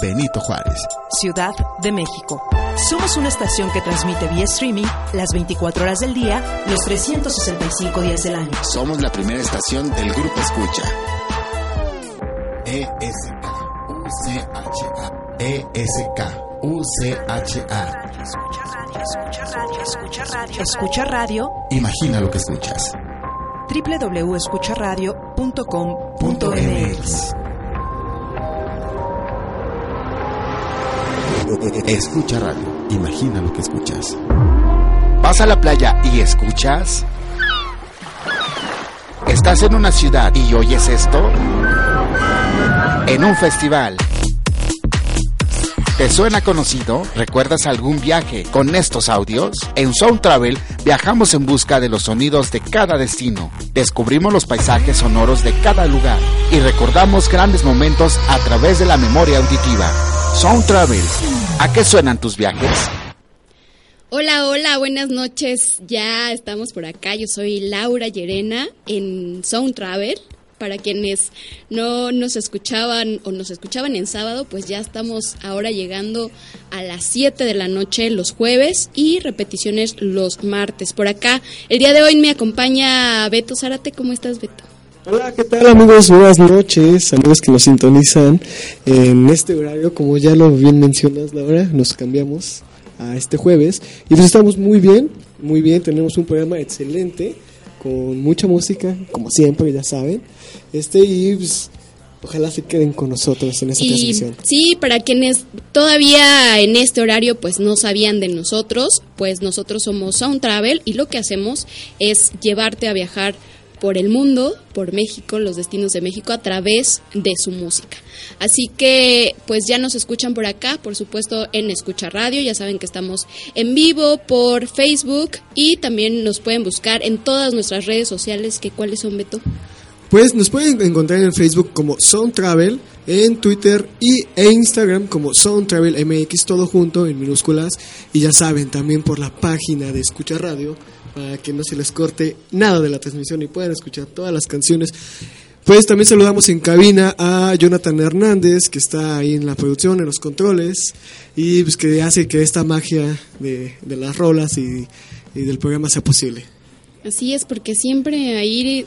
Benito Juárez. Ciudad de México. Somos una estación que transmite vía streaming las 24 horas del día, los 365 días del año. Somos la primera estación del Grupo Escucha. ESK, UCHA, ESK, UCHA. Escucha radio, escucha radio, escucha radio. Escucha radio. Imagina lo que escuchas. www.escucharadio.com.mx Escucha radio. Imagina lo que escuchas. ¿Vas a la playa y escuchas? ¿Estás en una ciudad y oyes esto? En un festival. ¿Te suena conocido? ¿Recuerdas algún viaje con estos audios? En Sound Travel viajamos en busca de los sonidos de cada destino. Descubrimos los paisajes sonoros de cada lugar y recordamos grandes momentos a través de la memoria auditiva. Sound Travel. ¿A qué suenan tus viajes? Hola, hola, buenas noches. Ya estamos por acá. Yo soy Laura Llerena en Sound Travel. Para quienes no nos escuchaban o nos escuchaban en sábado, pues ya estamos ahora llegando a las 7 de la noche los jueves y repeticiones los martes. Por acá, el día de hoy me acompaña Beto Zárate. ¿Cómo estás, Beto? Hola, ¿qué tal amigos? Buenas noches, amigos que nos sintonizan en este horario, como ya lo bien mencionas Laura, nos cambiamos a este jueves. Y pues estamos muy bien, muy bien, tenemos un programa excelente con mucha música, como siempre, ya saben, este y pues, ojalá se queden con nosotros en esta Y transmisión. sí, para quienes todavía en este horario pues no sabían de nosotros, pues nosotros somos Sound Travel y lo que hacemos es llevarte a viajar por el mundo, por México, los destinos de México a través de su música. Así que pues ya nos escuchan por acá, por supuesto en Escucha Radio, ya saben que estamos en vivo por Facebook y también nos pueden buscar en todas nuestras redes sociales, que cuáles son Beto. Pues nos pueden encontrar en Facebook como Sound Travel, en Twitter y, e Instagram como Sound Travel MX, todo junto en minúsculas. Y ya saben, también por la página de Escucha Radio, para que no se les corte nada de la transmisión y puedan escuchar todas las canciones. Pues también saludamos en cabina a Jonathan Hernández, que está ahí en la producción, en los controles, y pues que hace que esta magia de, las rolas y, y del programa sea posible. Así es, porque siempre ahí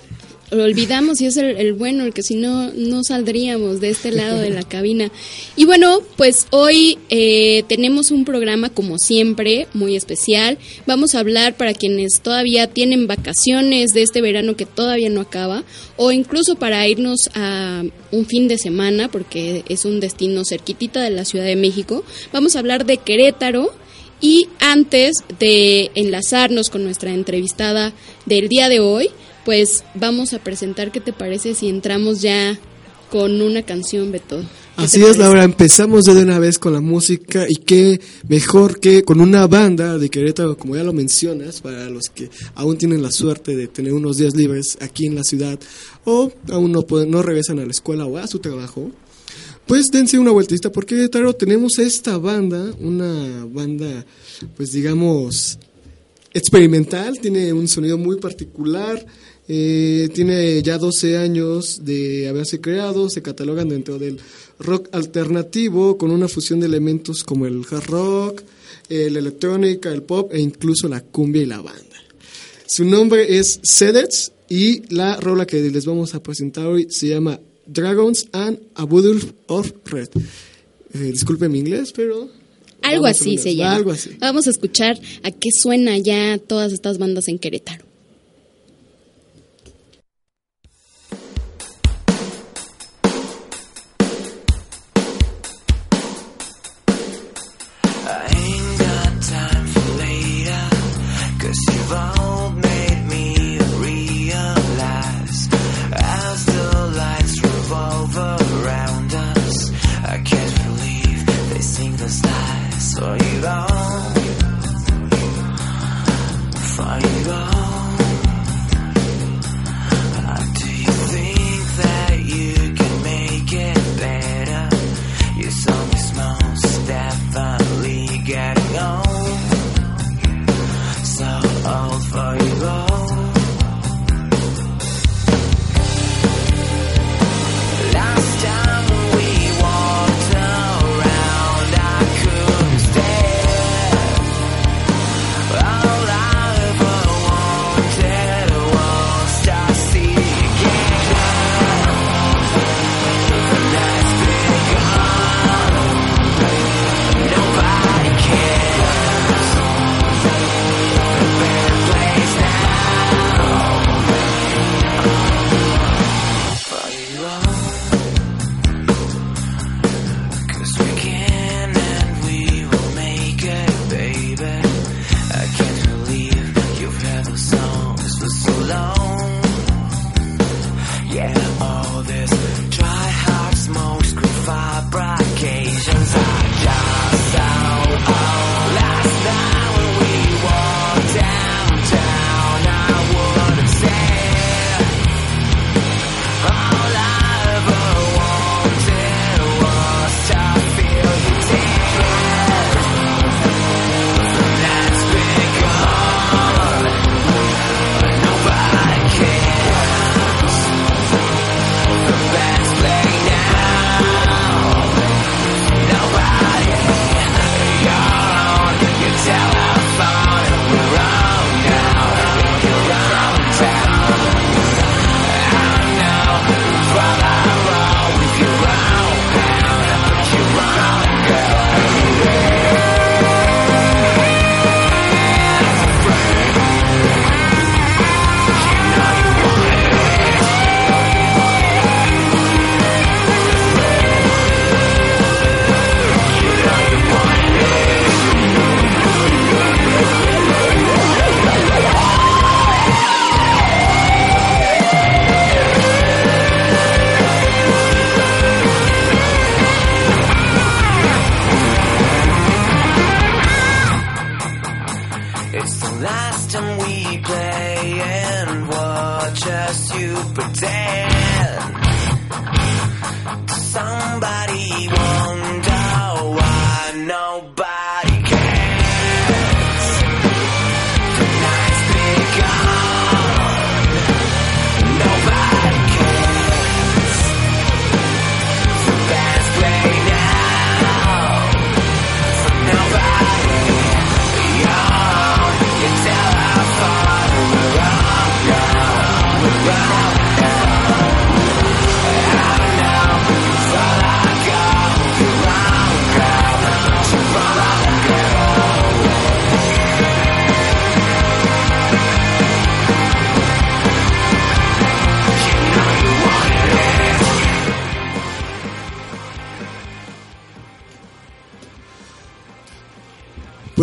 lo olvidamos y es el, el bueno, el que si no, no saldríamos de este lado de la cabina. Y bueno, pues hoy eh, tenemos un programa como siempre, muy especial. Vamos a hablar para quienes todavía tienen vacaciones de este verano que todavía no acaba, o incluso para irnos a un fin de semana, porque es un destino cerquitita de la Ciudad de México. Vamos a hablar de Querétaro, y antes de enlazarnos con nuestra entrevistada del día de hoy, pues vamos a presentar qué te parece si entramos ya con una canción, Beto. ¿Qué Así es? Laura, empezamos de una vez con la música y qué mejor que con una banda de Querétaro, como ya lo mencionas, para los que aún tienen la suerte de tener unos días libres aquí en la ciudad o aún no, pueden- no regresan a la escuela o a su trabajo. Pues dense una vueltita porque Querétaro tenemos esta banda, una banda pues digamos experimental, tiene un sonido muy particular, eh, tiene ya 12 años de haberse creado, se catalogan dentro del rock alternativo con una fusión de elementos como el hard rock, la electrónica, el pop e incluso la cumbia y la banda. Su nombre es Sedets y la rola que les vamos a presentar hoy se llama Dragons and a of Red. Eh, disculpen mi inglés, pero... Algo así se llama. Algo así. Vamos a escuchar a qué suena ya todas estas bandas en Querétaro.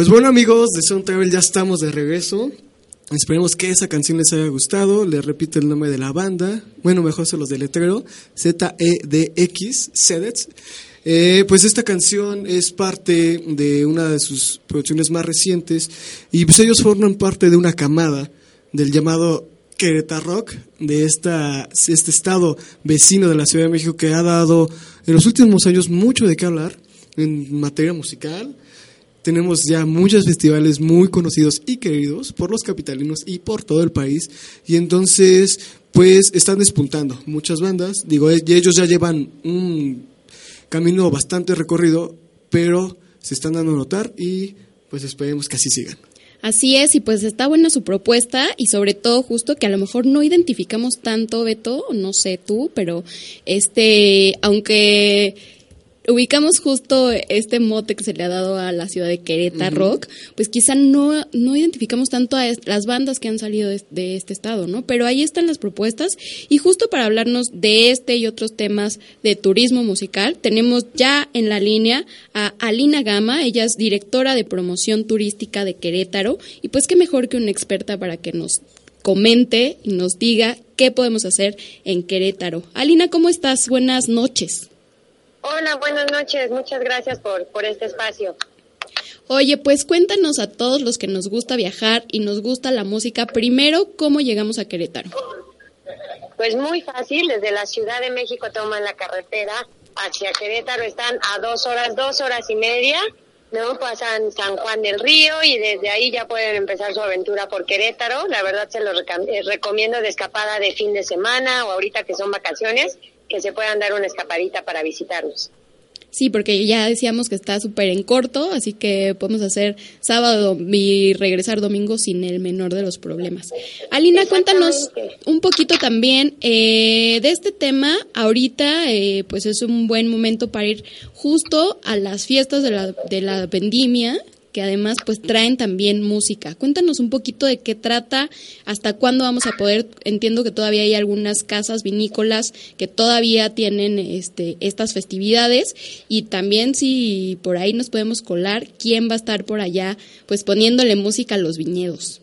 Pues bueno amigos de Sound Travel ya estamos de regreso. Esperemos que esa canción les haya gustado. Les repito el nombre de la banda. Bueno, mejor se los deletreo. Z-E-D-X, Zedets. Eh, pues esta canción es parte de una de sus producciones más recientes y pues ellos forman parte de una camada del llamado Querétaro Rock, de esta, este estado vecino de la Ciudad de México que ha dado en los últimos años mucho de qué hablar en materia musical. Tenemos ya muchos festivales muy conocidos y queridos por los capitalinos y por todo el país. Y entonces, pues están despuntando muchas bandas. Digo, y ellos ya llevan un camino bastante recorrido, pero se están dando a notar y pues esperemos que así sigan. Así es, y pues está buena su propuesta y sobre todo justo que a lo mejor no identificamos tanto, Beto, no sé tú, pero este, aunque ubicamos justo este mote que se le ha dado a la ciudad de Querétaro pues quizá no, no identificamos tanto a las bandas que han salido de, de este estado, ¿no? Pero ahí están las propuestas y justo para hablarnos de este y otros temas de turismo musical, tenemos ya en la línea a Alina Gama, ella es directora de promoción turística de Querétaro y pues qué mejor que una experta para que nos comente y nos diga qué podemos hacer en Querétaro. Alina, ¿cómo estás? Buenas noches. Hola, buenas noches. Muchas gracias por, por este espacio. Oye, pues cuéntanos a todos los que nos gusta viajar y nos gusta la música, primero, ¿cómo llegamos a Querétaro? Pues muy fácil, desde la Ciudad de México toman la carretera hacia Querétaro, están a dos horas, dos horas y media, ¿no? Pasan San Juan del Río y desde ahí ya pueden empezar su aventura por Querétaro. La verdad se los eh, recomiendo de escapada de fin de semana o ahorita que son vacaciones, que se puedan dar una escapadita para visitarnos. Sí, porque ya decíamos que está súper en corto, así que podemos hacer sábado y regresar domingo sin el menor de los problemas. Alina, cuéntanos un poquito también eh, de este tema. Ahorita, eh, pues es un buen momento para ir justo a las fiestas de la, de la vendimia, que además pues traen también música. Cuéntanos un poquito de qué trata, hasta cuándo vamos a poder, entiendo que todavía hay algunas casas vinícolas que todavía tienen este estas festividades y también si por ahí nos podemos colar, quién va a estar por allá pues poniéndole música a los viñedos.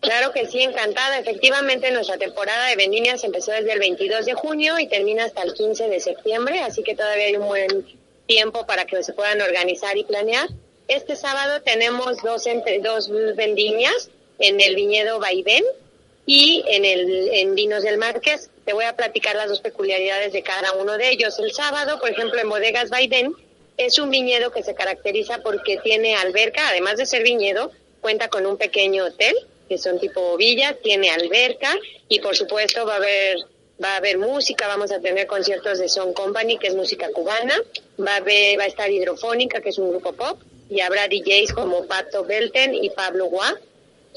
Claro que sí, encantada. Efectivamente, nuestra temporada de vendimias empezó desde el 22 de junio y termina hasta el 15 de septiembre, así que todavía hay un buen tiempo para que se puedan organizar y planear. Este sábado tenemos dos, entre, dos vendimias en el viñedo Vaivén y en, el, en Vinos del Marqués. Te voy a platicar las dos peculiaridades de cada uno de ellos. El sábado, por ejemplo, en Bodegas Vaivén, es un viñedo que se caracteriza porque tiene alberca, además de ser viñedo, cuenta con un pequeño hotel, que son tipo villa, tiene alberca y por supuesto va a haber va a haber música, vamos a tener conciertos de Son Company, que es música cubana, va a, haber, va a estar Hidrofónica, que es un grupo pop, y habrá DJs como Pato Belten y Pablo Guá.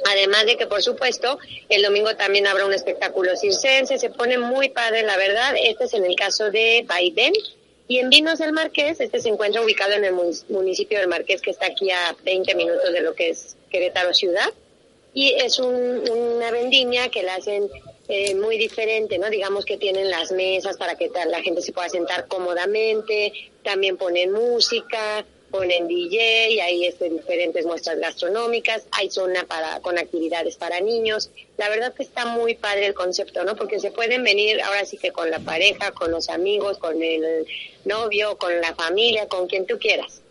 Además de que, por supuesto, el domingo también habrá un espectáculo circense, se pone muy padre, la verdad. Este es en el caso de Baiden. Y en Vinos del Marqués, este se encuentra ubicado en el municipio del Marqués, que está aquí a 20 minutos de lo que es Querétaro Ciudad. Y es un, una vendimia que la hacen eh, muy diferente, ¿no? Digamos que tienen las mesas para que la gente se pueda sentar cómodamente, también ponen música, ponen DJ, hay este, diferentes muestras gastronómicas, hay zona para con actividades para niños. La verdad que está muy padre el concepto, ¿no? Porque se pueden venir ahora sí que con la pareja, con los amigos, con el novio, con la familia, con quien tú quieras.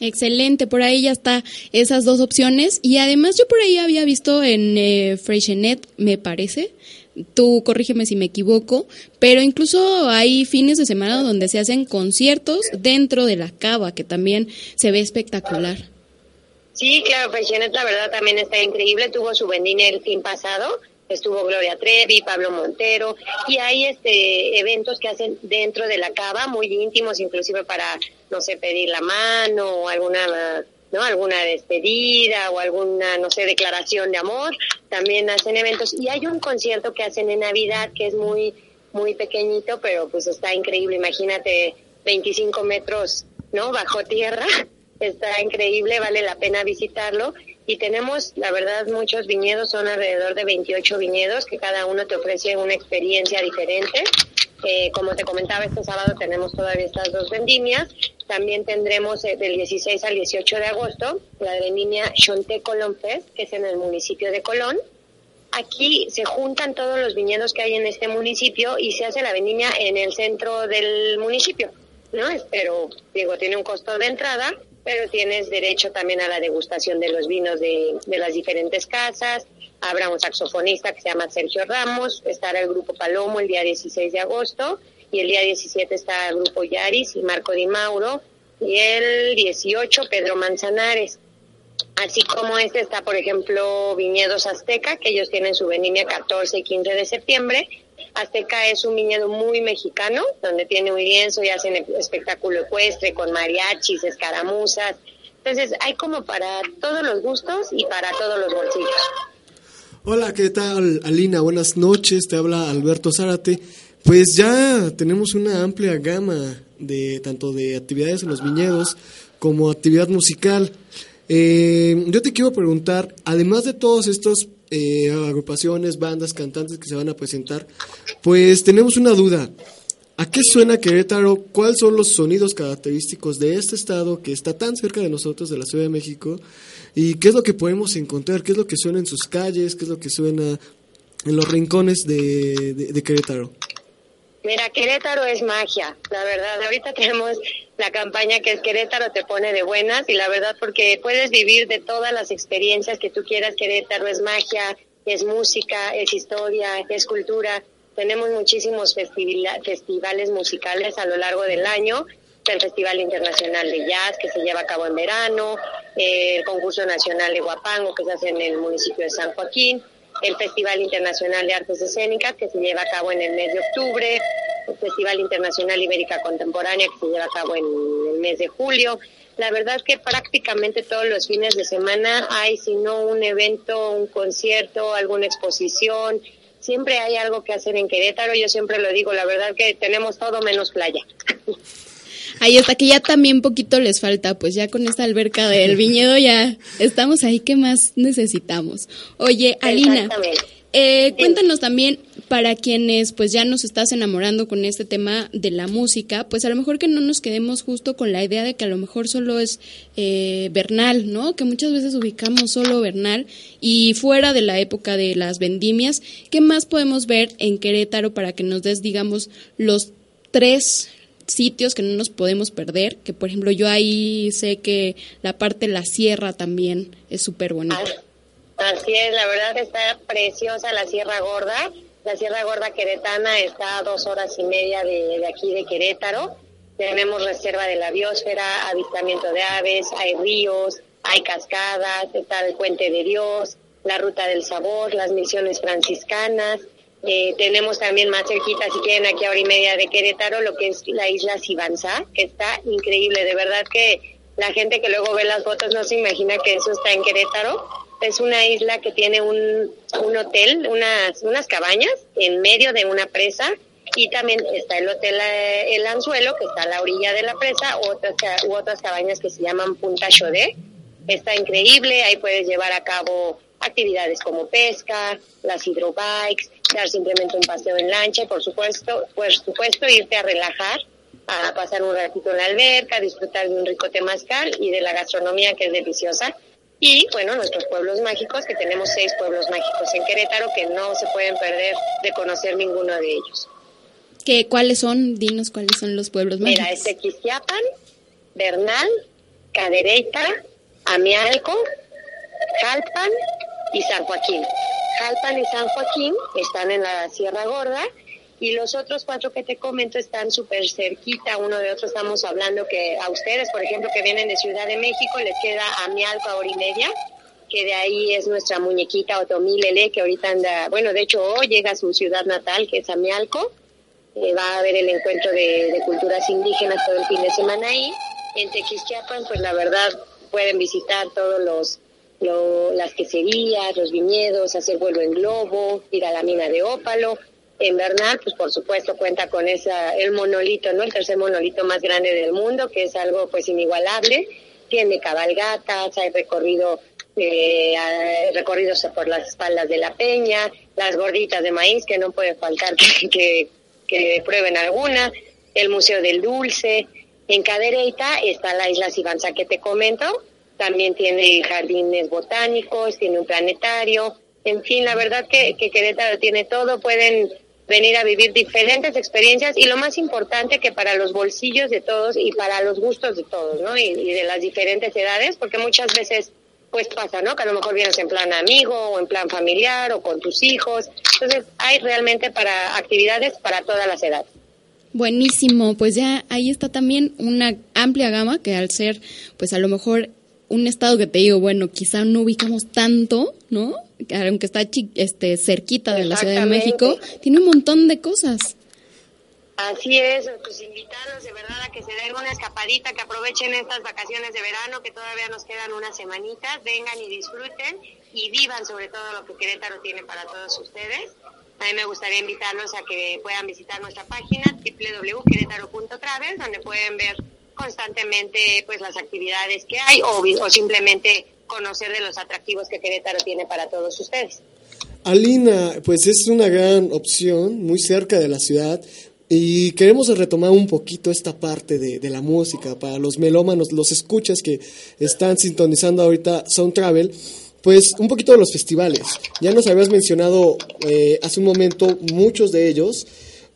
Excelente, por ahí ya está esas dos opciones. Y además yo por ahí había visto en eh, Freixenet, me parece, tú corrígeme si me equivoco, pero incluso hay fines de semana donde se hacen conciertos dentro de la cava, que también se ve espectacular. Sí, claro, Freixenet la verdad también está increíble, tuvo su vendimia el fin pasado, estuvo Gloria Trevi, Pablo Montero, y hay este eventos que hacen dentro de la cava, muy íntimos, inclusive para, no sé, pedir la mano o alguna ¿no? Alguna despedida o alguna, no sé, declaración de amor, también hacen eventos. Y hay un concierto que hacen en Navidad que es muy, muy pequeñito, pero pues está increíble. Imagínate 25 metros, ¿no? Bajo tierra. Está increíble, vale la pena visitarlo. Y tenemos, la verdad, muchos viñedos, son alrededor de 28 viñedos que cada uno te ofrece una experiencia diferente. Eh, como te comentaba, este sábado tenemos todavía estas dos vendimias. También tendremos eh, del 16 al 18 de agosto la vendimia Chonté Colón Fest, que es en el municipio de Colón. Aquí se juntan todos los viñedos que hay en este municipio y se hace la vendimia en el centro del municipio, ¿no? Pero, digo, tiene un costo de entrada, pero tienes derecho también a la degustación de los vinos de, de las diferentes casas, habrá un saxofonista que se llama Sergio Ramos, estará el grupo Palomo el día 16 de agosto y el día 17 está el grupo Yaris y Marco Di Mauro y el 18 Pedro Manzanares. Así como este está, por ejemplo, Viñedos Azteca, que ellos tienen su vendimia 14 y 15 de septiembre. Azteca es un viñedo muy mexicano, donde tiene un lienzo y hacen espectáculo ecuestre con mariachis, escaramuzas. Entonces hay como para todos los gustos y para todos los bolsillos. Hola, ¿qué tal, Alina? Buenas noches, te habla Alberto Zárate. Pues ya tenemos una amplia gama de tanto de actividades en los viñedos como actividad musical. Eh, yo te quiero preguntar, además de todos estos eh, agrupaciones, bandas, cantantes que se van a presentar, pues tenemos una duda. ¿A qué suena Querétaro? ¿Cuáles son los sonidos característicos de este estado que está tan cerca de nosotros, de la Ciudad de México? ¿Y qué es lo que podemos encontrar? ¿Qué es lo que suena en sus calles? ¿Qué es lo que suena en los rincones de, de, Querétaro? Mira, Querétaro es magia, la verdad. Ahorita tenemos la campaña que es Querétaro te pone de buenas y la verdad porque puedes vivir de todas las experiencias que tú quieras. Querétaro es magia, es música, es historia, es cultura. Tenemos muchísimos festivales musicales a lo largo del año el Festival Internacional de Jazz que se lleva a cabo en verano, el concurso nacional de Guapango que se hace en el municipio de San Joaquín, el Festival Internacional de Artes Escénicas que se lleva a cabo en el mes de octubre, el Festival Internacional Ibérica Contemporánea que se lleva a cabo en el mes de julio. La verdad es que prácticamente todos los fines de semana hay, si no un evento, un concierto, alguna exposición, siempre hay algo que hacer en Querétaro, yo siempre lo digo, la verdad que tenemos todo menos playa. Ahí está, que ya también poquito les falta, pues ya con esta alberca del viñedo ya estamos ahí, ¿qué más necesitamos? Oye, Alina, eh, cuéntanos también, para quienes pues ya nos estás enamorando con este tema de la música, pues a lo mejor que no nos quedemos justo con la idea de que a lo mejor solo es eh, Bernal, ¿no? Que muchas veces ubicamos solo Bernal y fuera de la época de las vendimias, ¿qué más podemos ver en Querétaro para que nos des, digamos, los tres sitios que no nos podemos perder? Que por ejemplo yo ahí sé que la parte de la sierra también es súper bonita. Así es, la verdad está preciosa la Sierra Gorda. La Sierra Gorda Queretana está a dos horas y media de, de aquí de Querétaro. Tenemos reserva de la biosfera, avistamiento de aves, hay ríos, hay cascadas, está el Puente de Dios, la Ruta del Sabor, las misiones franciscanas. Eh, tenemos también más cerquita, si quieren, aquí a hora y media de Querétaro, lo que es la isla Sibanzá, que está increíble. De verdad que la gente que luego ve las fotos no se imagina que eso está en Querétaro. Es una isla que tiene un, un hotel, unas, unas cabañas en medio de una presa y también está el hotel eh, El Anzuelo, que está a la orilla de la presa, otras, u otras cabañas que se llaman Punta Chodé. Está increíble, ahí puedes llevar a cabo actividades como pesca, las hidrobikes, dar simplemente un paseo en lancha por supuesto, por supuesto irte a relajar, a pasar un ratito en la alberca, disfrutar de un rico temazcal y de la gastronomía que es deliciosa. Y bueno, nuestros pueblos mágicos, que tenemos seis pueblos mágicos en Querétaro que no se pueden perder de conocer ninguno de ellos. ¿Qué, ¿Cuáles son? Dinos cuáles son los pueblos Mira, mágicos. es Tequisquiapan, Bernal, Cadereyta, Amialco, Jalpan y San Joaquín. Jalpan y San Joaquín están en la Sierra Gorda y los otros cuatro que te comento están súper cerquita uno de otro. Estamos hablando que a ustedes, por ejemplo, que vienen de Ciudad de México, les queda Amialco a hora y media, que de ahí es nuestra muñequita Otomí que ahorita anda, bueno, de hecho hoy llega a su ciudad natal, que es Amialco. Eh, va a haber el encuentro de, de culturas indígenas todo el fin de semana ahí. En Tequisquiapan, pues la verdad, pueden visitar todos los lo- las queserías, los viñedos, hacer vuelo en globo, ir a la mina de ópalo. En Bernal, pues por supuesto cuenta con esa el monolito, ¿no? El tercer monolito más grande del mundo, que es algo pues inigualable. Tiene cabalgatas, hay recorrido eh, recorridos por las espaldas de la peña, las gorditas de maíz que no puede faltar que, que, que prueben alguna, el Museo del Dulce. En Cadereyta está la isla Sibanza que te comento, también tiene jardines botánicos, tiene un planetario, en fin, la verdad que, que Querétaro tiene todo, pueden venir a vivir diferentes experiencias y lo más importante que para los bolsillos de todos y para los gustos de todos, ¿no? Y, y de las diferentes edades, porque muchas veces pues pasa, ¿no? Que a lo mejor vienes en plan amigo o en plan familiar o con tus hijos. Entonces hay realmente para actividades para todas las edades. Buenísimo, pues ya ahí está también una amplia gama que al ser, pues a lo mejor un estado que te digo, bueno, quizá no ubicamos tanto, ¿no? Que Aunque está este, cerquita de la Ciudad de. México, tiene un montón de cosas. Así es, pues invitarlos de verdad a que se den una escapadita, que aprovechen estas vacaciones de verano, que todavía nos quedan unas semanitas, vengan y disfruten y vivan sobre todo lo que Querétaro tiene para todos ustedes. A mí me gustaría invitarlos a que puedan visitar nuestra página www.querétaro.travel, donde pueden ver constantemente pues las actividades que hay o, o simplemente conocer de los atractivos que Querétaro tiene para todos ustedes. Alina, pues es una gran opción, muy cerca de la ciudad. Y queremos retomar un poquito esta parte de, de la música para los melómanos, los escuchas que están sintonizando ahorita Sound Travel. Pues un poquito de los festivales. Ya nos habías mencionado eh, hace un momento muchos de ellos,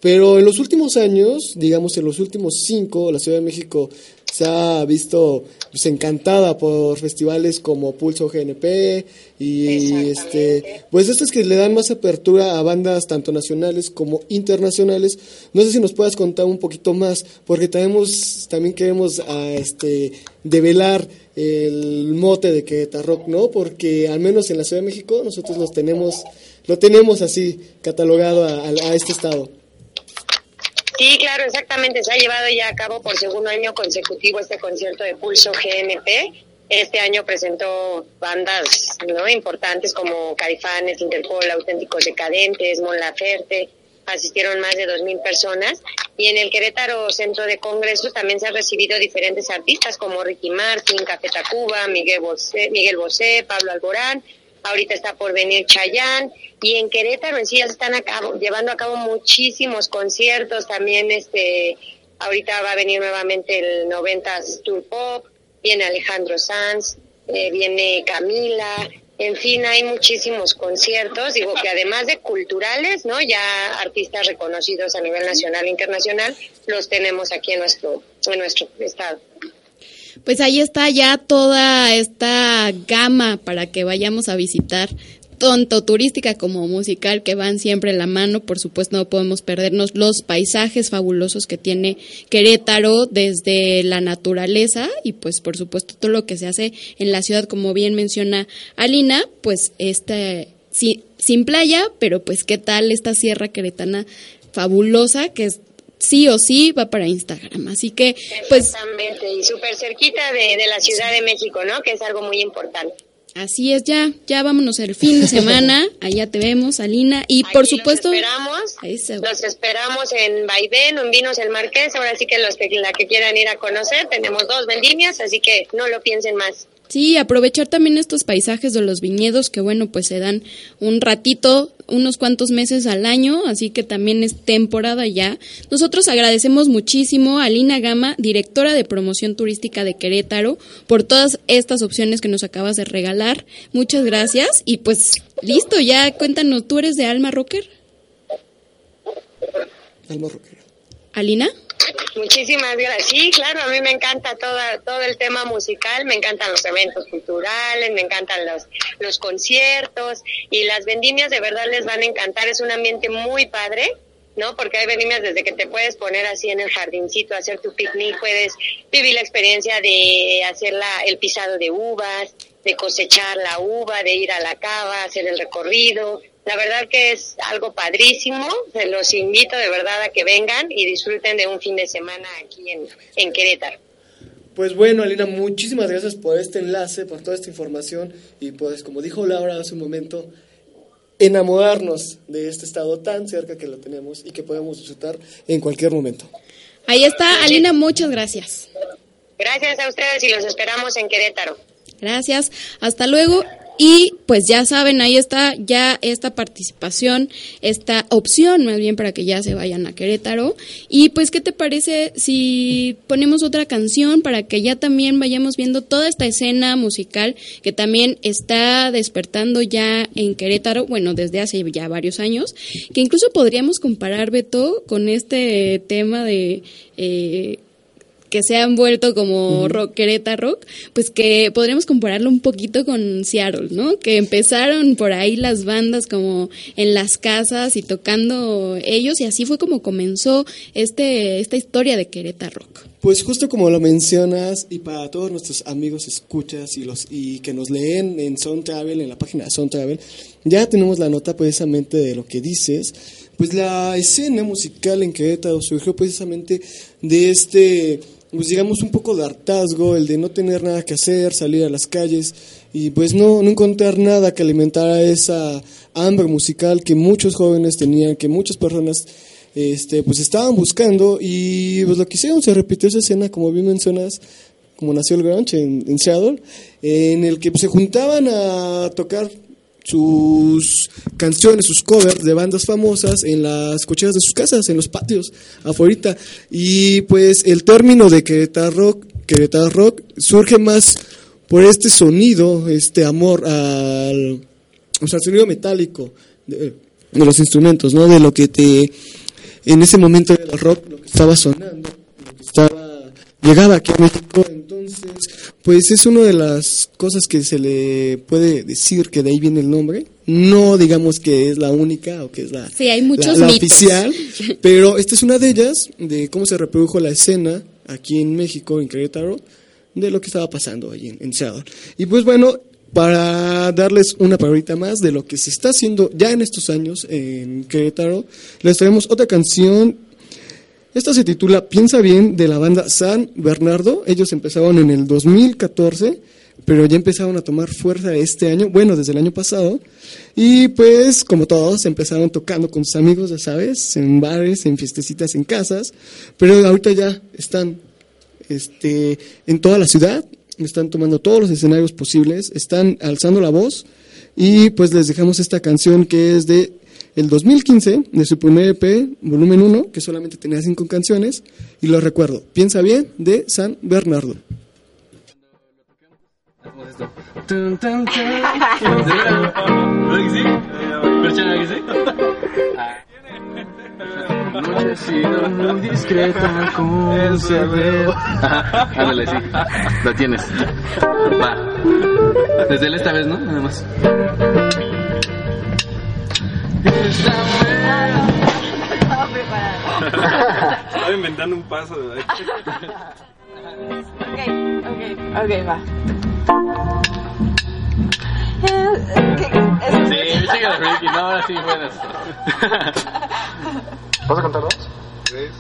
pero en los últimos años, digamos en los últimos cinco, la Ciudad de México se ha visto pues, encantada por festivales como Pulso GNP y este pues estos que le dan más apertura a bandas tanto nacionales como internacionales. No sé si nos puedas contar un poquito más, porque tenemos, también queremos a este develar el mote de Querétaro Rock, ¿no? Porque al menos en la Ciudad de México nosotros los tenemos, lo tenemos así catalogado a, a- a este estado. Sí, claro, exactamente. Se ha llevado ya a cabo por segundo año consecutivo este concierto de Pulso GNP. Este año presentó bandas no importantes como Caifanes, Interpol, Auténticos Decadentes, Mon Laferte. Asistieron más de 2.000 personas. Y en el Querétaro Centro de Congresos también se han recibido diferentes artistas como Ricky Martin, Café Tacuba, Miguel Bosé, Miguel Bosé, Pablo Alborán. Ahorita está por venir Chayán, y en Querétaro en sí ya se están a cabo- llevando a cabo muchísimos conciertos, también este, ahorita va a venir nuevamente el 90s Tour Pop, viene Alejandro Sanz, eh, viene Camila, en fin, hay muchísimos conciertos, digo que además de culturales, ¿no? Ya artistas reconocidos a nivel nacional e internacional, los tenemos aquí en nuestro, en nuestro estado. Pues ahí está ya toda esta gama para que vayamos a visitar, tanto turística como musical, que van siempre en la mano. Por supuesto, no podemos perdernos los paisajes fabulosos que tiene Querétaro desde la naturaleza y pues por supuesto todo lo que se hace en la ciudad, como bien menciona Alina, pues este sin playa, pero pues qué tal esta sierra queretana fabulosa que es sí o sí va para Instagram. Así que pues Exactamente, y súper cerquita de, de la Ciudad de México, ¿no? Que es algo muy importante. Así es, ya, ya vámonos el fin de semana, allá te vemos, Alina, y por supuesto, Los esperamos, Eso. los esperamos en Vaivén en Vinos el Marqués. Ahora sí que los que, la que quieran ir a conocer, tenemos dos vendimias, así que no lo piensen más. sí, aprovechar también estos paisajes de los viñedos que bueno, pues se dan un ratito, unos cuantos meses al año, así que también es temporada ya. Nosotros agradecemos muchísimo a Alina Gama, directora de promoción turística de Querétaro, por todas estas opciones que nos acabas de regalar. Muchas gracias y pues listo, ya cuéntanos, ¿tú eres de Alma Rocker? Alma Rockera. Alina? Muchísimas gracias. Sí, claro, a mí me encanta toda, todo el tema musical, me encantan los eventos culturales, me encantan los, los conciertos y las vendimias de verdad les van a encantar. Es un ambiente muy padre, ¿no? Porque hay vendimias desde que te puedes poner así en el jardincito, hacer tu picnic, puedes vivir la experiencia de hacer la, el pisado de uvas, de cosechar la uva, de ir a la cava, hacer el recorrido. La verdad que es algo padrísimo. Se los invito de verdad a que vengan y disfruten de un fin de semana aquí en, en Querétaro. Pues bueno, Alina, muchísimas gracias por este enlace, por toda esta información y pues como dijo Laura hace un momento, enamorarnos de este estado tan cerca que lo tenemos y que podemos disfrutar en cualquier momento. Ahí está, Alina, muchas gracias. Gracias a ustedes y los esperamos en Querétaro. Gracias, hasta luego. Y pues ya saben, ahí está ya esta participación, esta opción más bien para que ya se vayan a Querétaro. Y pues, ¿qué te parece si ponemos otra canción para que ya también vayamos viendo toda esta escena musical que también está despertando ya en Querétaro, bueno, desde hace ya varios años, que incluso podríamos comparar, Beto, con este tema de... Eh, que se han vuelto como rockereta rock, pues que podríamos compararlo un poquito con Seattle, ¿no? Que empezaron por ahí las bandas como en las casas y tocando ellos y así fue como comenzó este esta historia de Querétaro Rock. Pues justo como lo mencionas y para todos nuestros amigos escuchas y los y que nos leen en Sound Travel en la página de Sound Travel, ya tenemos la nota precisamente de lo que dices. Pues la escena musical en Querétaro surgió precisamente de este pues digamos un poco de hartazgo, el de no tener nada que hacer, salir a las calles y pues no, no encontrar nada que alimentara esa hambre musical que muchos jóvenes tenían, que muchas personas este, pues estaban buscando y pues lo que hicieron, se repitió esa escena, como bien mencionas, como nació el grunge en, en Seattle, en el que pues, se juntaban a tocar sus canciones, sus covers de bandas famosas en las cocheras de sus casas, en los patios, afuera. Y pues el término de Querétaro Rock, Rock surge más por este sonido, este amor al, o sea, al sonido metálico de, los instrumentos, ¿no? De lo que te en ese momento era el rock, lo que estaba sonando, lo que estaba llegaba aquí a México, entonces, pues es una de las cosas que se le puede decir que de ahí viene el nombre. No digamos que es la única o que es la, Sí, hay muchos la, la mitos. oficial, pero esta es una de ellas, de cómo se reprodujo la escena aquí en México, en Querétaro, de lo que estaba pasando allí en, en Seattle. Y pues bueno, para darles una palabra más de lo que se está haciendo ya en estos años en Querétaro, les traemos otra canción. Esta se titula Piensa bien de la banda San Bernardo. Ellos empezaron en el 2014, pero ya empezaron a tomar fuerza este año, bueno, desde el año pasado. Y pues, como todos, empezaron tocando con sus amigos, ya sabes, en bares, en fiestecitas, en casas. Pero ahorita ya están este, en toda la ciudad, están tomando todos los escenarios posibles, están alzando la voz. Y pues les dejamos esta canción que es de el 2015 de su primer EP, volumen 1, que solamente tenía cinco canciones, y lo recuerdo, Piensa Bien de San Bernardo. Desde él esta vez, ¿no? Nada más. Estaba inventando un paso, ¿verdad? ok, ok. Ok, va. Eh, sí, sigue Ricky, no, ahora sí, buenas. ¿Vas a contar dos? Tres.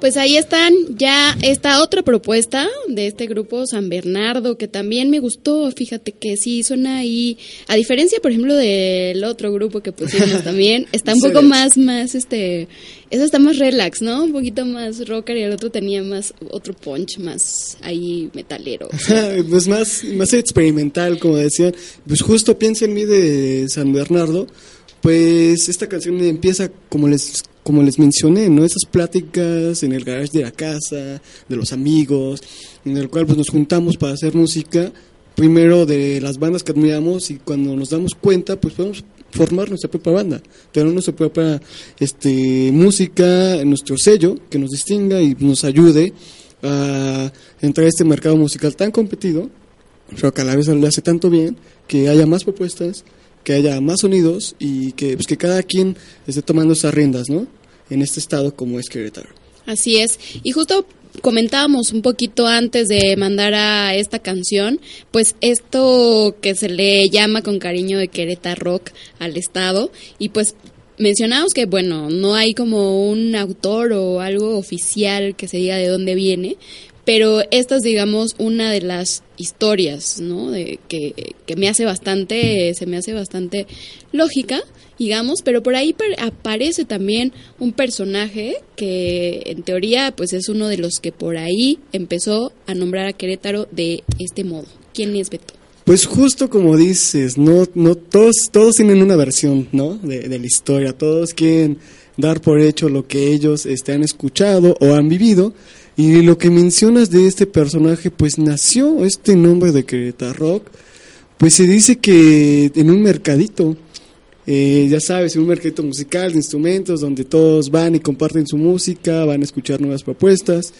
Pues ahí están ya esta otra propuesta de este grupo San Bernardo que también me gustó, fíjate que sí suena ahí, a diferencia por ejemplo del otro grupo que pusimos también, está un poco más, más este, eso está más relax, ¿no? Un poquito más rocker y el otro tenía más, otro punch más ahí metalero. pues más, más experimental, como decían. Pues justo piensa en mí de San Bernardo. Pues esta canción empieza como les como les mencioné, ¿no? Esas pláticas en el garage de la casa, de los amigos, en el cual pues nos juntamos para hacer música, primero de las bandas que admiramos y cuando nos damos cuenta, pues podemos formar nuestra propia banda, tener nuestra propia este música, nuestro sello que nos distinga y nos ayude a entrar a este mercado musical tan competido, pero que a la vez lo hace tanto bien, que haya más propuestas, que haya más sonidos y que, pues, que cada quien esté tomando esas riendas, ¿no? En este estado como es Querétaro. Así es. Y justo comentábamos un poquito antes de mandar a esta canción, pues esto que se le llama con cariño de Querétaro Rock al Estado y pues mencionamos que bueno, no hay como un autor o algo oficial que se diga de dónde viene, pero esta es digamos una de las historias, ¿no? De que, que me hace bastante, se me hace bastante lógica, digamos, pero por ahí aparece también un personaje que en teoría pues es uno de los que por ahí empezó a nombrar a Querétaro de este modo. ¿Quién es Beto? Pues justo como dices, no, no todos, todos tienen una versión, ¿no? De, de la historia, todos quieren dar por hecho lo que ellos este, han escuchado o han vivido. Y lo que mencionas de este personaje, pues nació este nombre de Querétaro Rock, pues se dice que en un mercadito, eh, ya sabes, en un mercadito musical de instrumentos donde todos van y comparten su música, van a escuchar nuevas propuestas,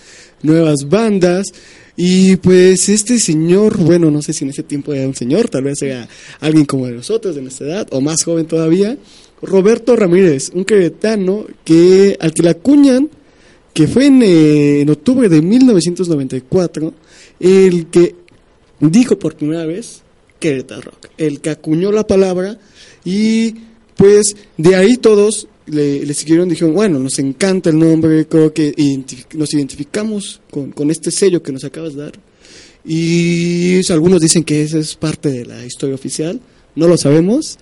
nuevas bandas. Y pues este señor, bueno, no sé si en ese tiempo era un señor, tal vez era alguien como de nosotros, de nuestra edad, o más joven todavía, Roberto Ramírez, un queretano que, al que la acuñan, que fue en, eh, en octubre de 1994, el que dijo por primera vez Querétaro Rock, el que acuñó la palabra y pues de ahí todos le, siguieron, dijeron, bueno, nos encanta el nombre, creo que nos identificamos con, con este sello que nos acabas de dar. Y algunos dicen que esa es parte de la historia oficial, no lo sabemos,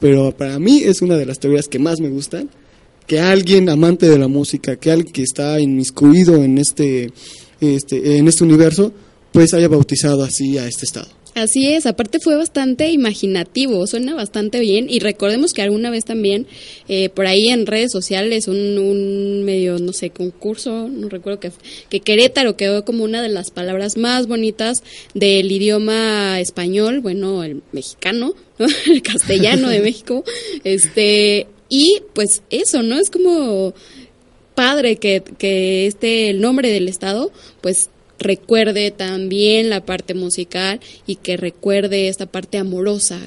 pero para mí es una de las teorías que más me gustan, que alguien amante de la música, que alguien que está inmiscuido en este, este, en este universo, pues haya bautizado así a este estado. Así es, aparte fue bastante imaginativo, suena bastante bien y recordemos que alguna vez también eh, por ahí en redes sociales un, un medio, no sé, concurso, no recuerdo que, que Querétaro quedó como una de las palabras más bonitas del idioma español, bueno, el mexicano, ¿no? el castellano de México, este, y pues eso, ¿no? Es como padre que, que este, el nombre del estado, pues recuerde también la parte musical y que recuerde esta parte amorosa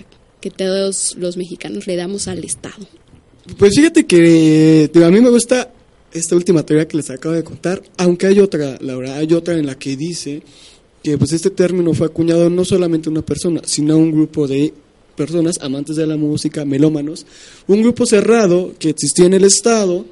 que todos los mexicanos le damos al Estado. Pues fíjate que a mí me gusta esta última teoría que les acabo de contar, aunque hay otra, la verdad, hay otra en la que dice que pues este término fue acuñado no solamente a una persona, sino a un grupo de personas amantes de la música, melómanos, un grupo cerrado que existía en el estado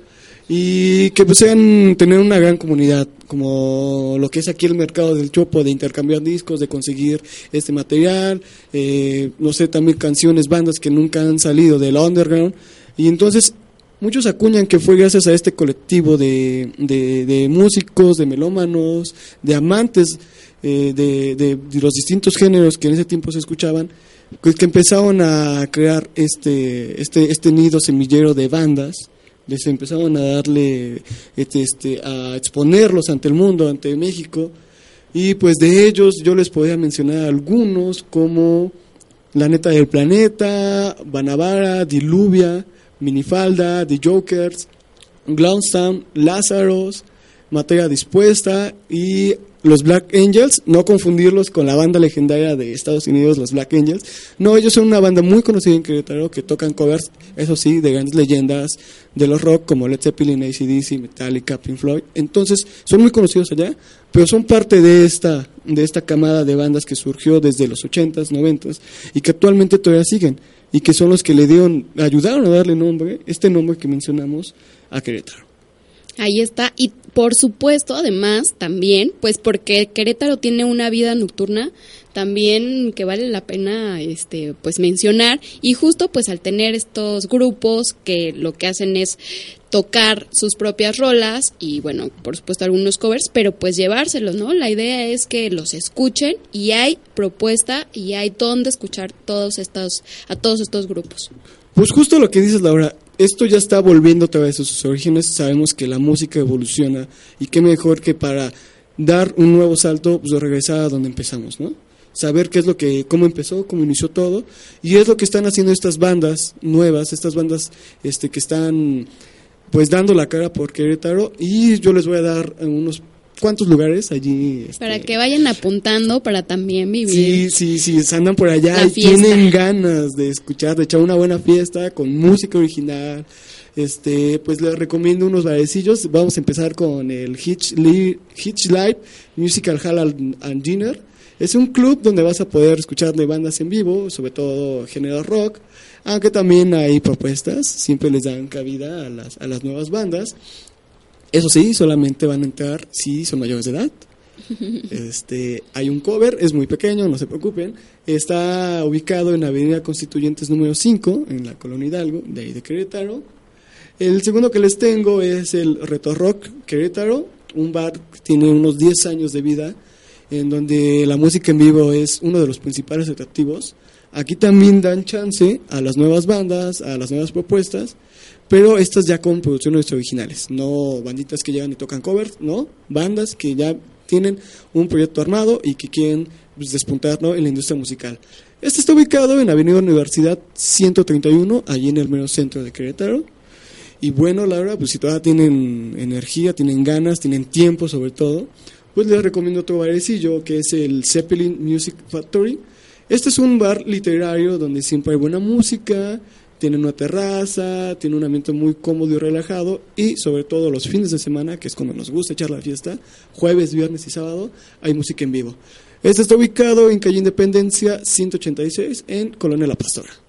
y que eran tener una gran comunidad como lo que es aquí el mercado del chopo de intercambiar discos de conseguir este material eh, no sé también canciones bandas que nunca han salido del underground. Y entonces muchos acuñan que fue gracias a este colectivo de, de músicos de melómanos de amantes eh, de, de- los distintos géneros que en ese tiempo se escuchaban pues que empezaron a crear este este este nido semillero de bandas les empezaron a darle este, este a exponerlos ante el mundo ante México y pues de ellos yo les podría mencionar algunos como la neta del planeta Banavara Diluvia Minifalda The Jokers Glownstown Lázaros Materia Dispuesta y los Black Angels, no confundirlos con la banda legendaria de Estados Unidos, los Black Angels. No, ellos son una banda muy conocida en Querétaro que tocan covers, eso sí, de grandes leyendas de los rock como Led Zeppelin, ACDC, Metallica, Pink Floyd. Entonces, son muy conocidos allá, pero son parte de esta, de esta camada de bandas que surgió desde los 80s, 90s y que actualmente todavía siguen y que son los que le dieron, ayudaron a darle nombre, este nombre que mencionamos, a Querétaro. Ahí está. Y por supuesto, además, también, pues porque Querétaro tiene una vida nocturna también que vale la pena este pues mencionar y justo pues al tener estos grupos que lo que hacen es tocar sus propias rolas y bueno, por supuesto algunos covers, pero pues llevárselos, ¿no? La idea es que los escuchen y hay propuesta y hay donde escuchar todos estos a todos estos grupos. Pues justo lo que dices, Laura, esto ya está volviendo otra vez a sus orígenes. Sabemos que la música evoluciona y qué mejor que para dar un nuevo salto, pues regresar a donde empezamos, ¿no? Saber qué es lo que, cómo empezó, cómo inició todo, y es lo que están haciendo estas bandas nuevas, estas bandas este, que están pues dando la cara por Querétaro, y yo les voy a dar unos cuantos lugares allí. este, Para que vayan apuntando para también Sí, vivir. sí, sí, se andan por allá y tienen ganas de escuchar, de echar una buena fiesta con música original. Este, pues les recomiendo unos barecillos. Vamos a empezar con el Hitch, Li- Hitch Live Musical Hall and and Dinner. Es un club donde vas a poder escuchar de bandas en vivo, sobre todo género rock, aunque también hay propuestas, siempre les dan cabida a las, a las nuevas bandas. Eso sí, solamente van a entrar si son mayores de edad. Este, hay un cover, es muy pequeño, no se preocupen. Está ubicado en Avenida Constituyentes número 5, en la Colonia Hidalgo, de ahí de Querétaro. El segundo que les tengo es el Reto Rock Querétaro, un bar que tiene unos 10 años de vida, en donde la música en vivo es uno de los principales atractivos. Aquí también dan chance a las nuevas bandas, a las nuevas propuestas, pero estas ya con producciones originales, no banditas que llegan y tocan covers, no, bandas que ya tienen un proyecto armado y que quieren pues, despuntar ¿no? en la industria musical. Este está ubicado en Avenida Universidad 131, allí en el mero centro de Querétaro. Y bueno, Laura, pues si todavía tienen energía, tienen ganas, tienen tiempo sobre todo, pues les recomiendo otro barecillo que es el Zeppelin Music Factory. Este es un bar literario donde siempre hay buena música, tiene una terraza, tiene un ambiente muy cómodo y relajado y sobre todo los fines de semana, que es cuando nos gusta echar la fiesta, jueves, viernes y sábado, hay música en vivo. Este está ubicado en calle Independencia 186 en Colonia La Pastora.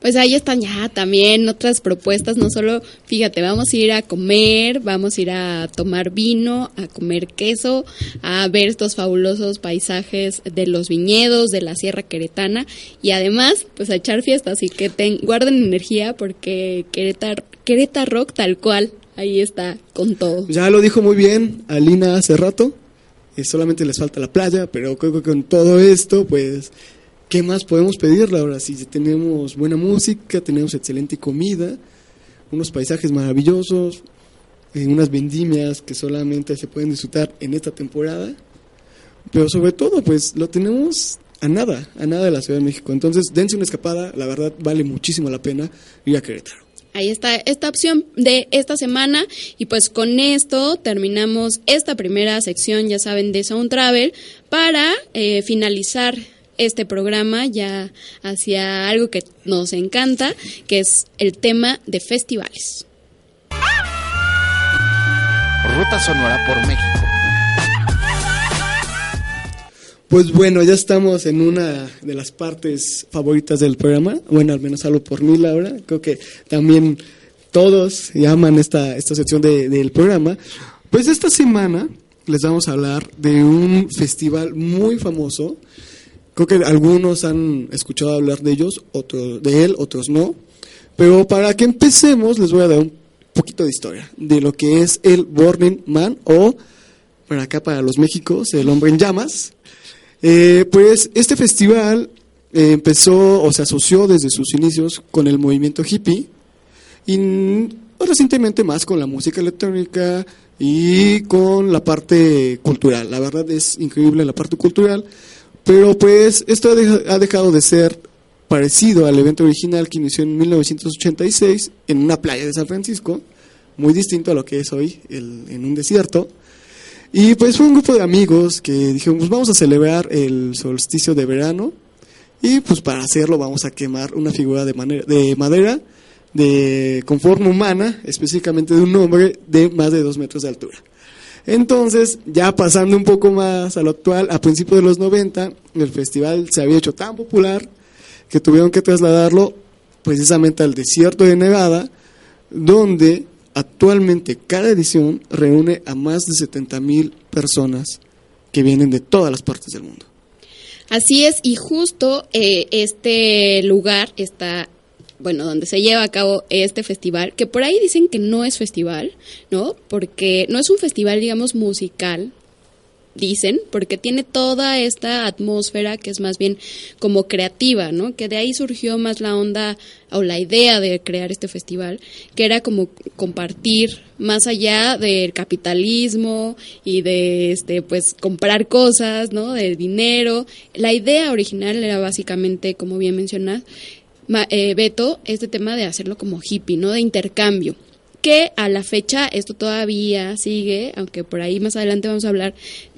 Pues ahí están ya también otras propuestas, no solo, fíjate, vamos a ir a comer, vamos a ir a tomar vino, a comer queso, a ver estos fabulosos paisajes de los viñedos, de la Sierra Queretana y además, pues a echar fiestas, así que ten- guarden energía porque Querétaro, Querétaro Rock tal cual, ahí está con todo. Ya lo dijo muy bien Alina hace rato, eh, solamente les falta la playa, pero creo que con todo esto, pues, ¿qué más podemos pedirle ahora? Si tenemos buena música, tenemos excelente comida, unos paisajes maravillosos, eh, unas vendimias que solamente se pueden disfrutar en esta temporada, pero sobre todo, pues, lo tenemos a nada, a nada de la Ciudad de México. Entonces, dense una escapada, la verdad vale muchísimo la pena ir a Querétaro. Ahí está esta opción de esta semana y pues con esto terminamos esta primera sección, ya saben, de Sound Travel para eh, finalizar este programa ya hacia algo que nos encanta, que es el tema de festivales. Ruta Sonora por México. Pues bueno, ya estamos en una de las partes favoritas del programa. Bueno, al menos hablo por mí, Laura. Creo que también todos llaman esta, esta sección de- del programa. Pues esta semana les vamos a hablar de un festival muy famoso. Creo que algunos han escuchado hablar de ellos, otros de él, otros no. Pero para que empecemos, les voy a dar un poquito de historia de lo que es el Burning Man o, para acá, para los Méxicos, el hombre en llamas. Eh, pues este festival eh, empezó o se asoció desde sus inicios con el movimiento hippie y mm, recientemente más con la música electrónica y con la parte cultural. La verdad es increíble la parte cultural, pero pues esto ha deja- ha dejado de ser parecido al evento original que inició en 1986 en una playa de San Francisco, muy distinto a lo que es hoy el- en un desierto. Y pues fue un grupo de amigos que dijeron, pues vamos a celebrar el solsticio de verano y pues para hacerlo vamos a quemar una figura de, de madera de con forma humana, específicamente de un hombre de más de dos metros de altura. Entonces, ya pasando un poco más a lo actual, a principios de los 90, el festival se había hecho tan popular que tuvieron que trasladarlo precisamente al desierto de Nevada, donde actualmente cada edición reúne a más de 70 mil personas que vienen de todas las partes del mundo. Así es, y justo eh, este lugar está, bueno, donde se lleva a cabo este festival, que por ahí dicen que no es festival, ¿no? Porque no es un festival, digamos, musical, dicen, porque tiene toda esta atmósfera que es más bien como creativa, ¿no? Que de ahí surgió más la onda o la idea de crear este festival, que era como compartir más allá del capitalismo y de este pues comprar cosas, ¿no? De dinero. La idea original era básicamente, como bien mencionas, eh, Beto, este tema de hacerlo como hippie, ¿no? De intercambio. Que a la fecha esto todavía sigue, aunque por ahí más adelante vamos a hablar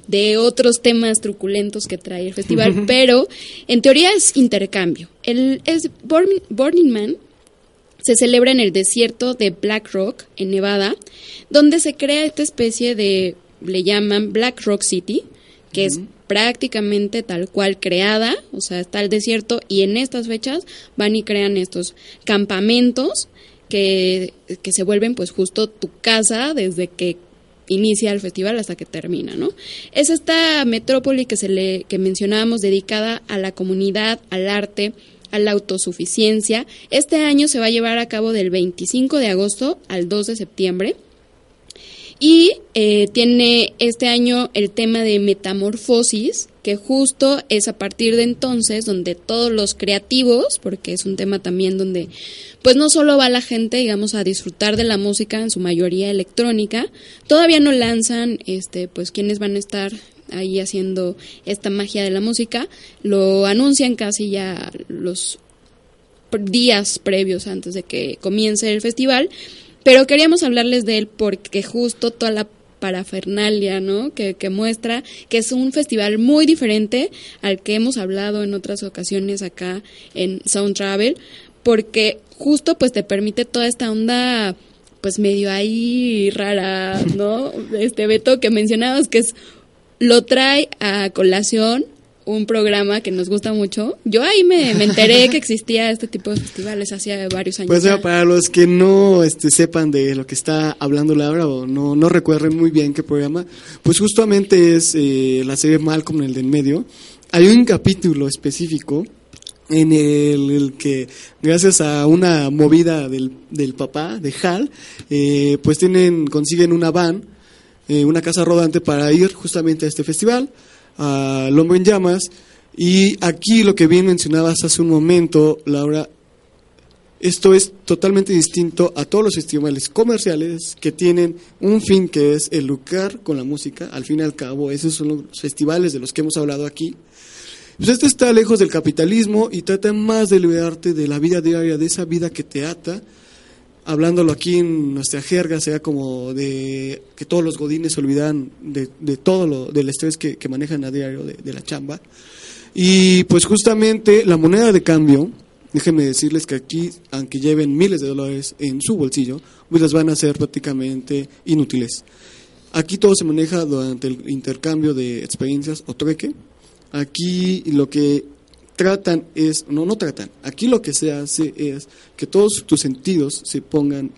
de otros temas truculentos que trae el festival, pero en teoría es intercambio. El es Burning, Burning Man se celebra en el desierto de Black Rock, en Nevada, donde se crea esta especie de, le llaman Black Rock City, que es prácticamente tal cual creada, o sea, está el desierto y en estas fechas van y crean estos campamentos que, que se vuelven pues justo tu casa desde que inicia el festival hasta que termina, ¿no? Es esta metrópoli que se le que mencionábamos dedicada a la comunidad, al arte, a la autosuficiencia. Este año se va a llevar a cabo del 25 de agosto al 2 de septiembre. Y eh, tiene este año el tema de metamorfosis, que justo es a partir de entonces donde todos los creativos, porque es un tema también donde pues no solo va la gente, digamos, a disfrutar de la música, en su mayoría electrónica, todavía no lanzan, este, pues quienes van a estar ahí haciendo esta magia de la música, lo anuncian casi ya los días previos antes de que comience el festival, pero queríamos hablarles de él porque justo toda la parafernalia, ¿no? Que, que muestra que es un festival muy diferente al que hemos hablado en otras ocasiones acá en Sound Travel, porque justo pues te permite toda esta onda pues medio ahí rara, ¿no? Este Beto que mencionabas que es lo trae a colación un programa que nos gusta mucho. Yo ahí me, me enteré que existía este tipo de festivales hace varios años. Pues ya. para los que no este, sepan de lo que está hablando Laura o no, no recuerden muy bien qué programa, pues justamente es eh, la serie Malcolm, el de en medio. Hay un capítulo específico en el, el que, gracias a una movida del, del papá, de Hal, eh, pues tienen, consiguen una van, eh, una casa rodante para ir justamente a este festival, al Hombre en Llamas. Y aquí lo que bien mencionabas hace un momento, Laura, esto es totalmente distinto a todos los festivales comerciales que tienen un fin que es el lucrar con la música. Al fin y al cabo, esos son los festivales de los que hemos hablado aquí. Pues este está lejos del capitalismo y trata más de liberarte de la vida diaria, de esa vida que te ata. Hablándolo aquí en nuestra jerga, sea como de que todos los godines se olvidan de, de todo lo, del estrés que, que manejan a diario de, la chamba. Y pues justamente la moneda de cambio, déjenme decirles que aquí, aunque lleven miles de dólares en su bolsillo, pues las van a hacer prácticamente inútiles. Aquí todo se maneja durante el intercambio de experiencias o trueque. Aquí lo que tratan es, no, no tratan, aquí lo que se hace es que todos tus sentidos se pongan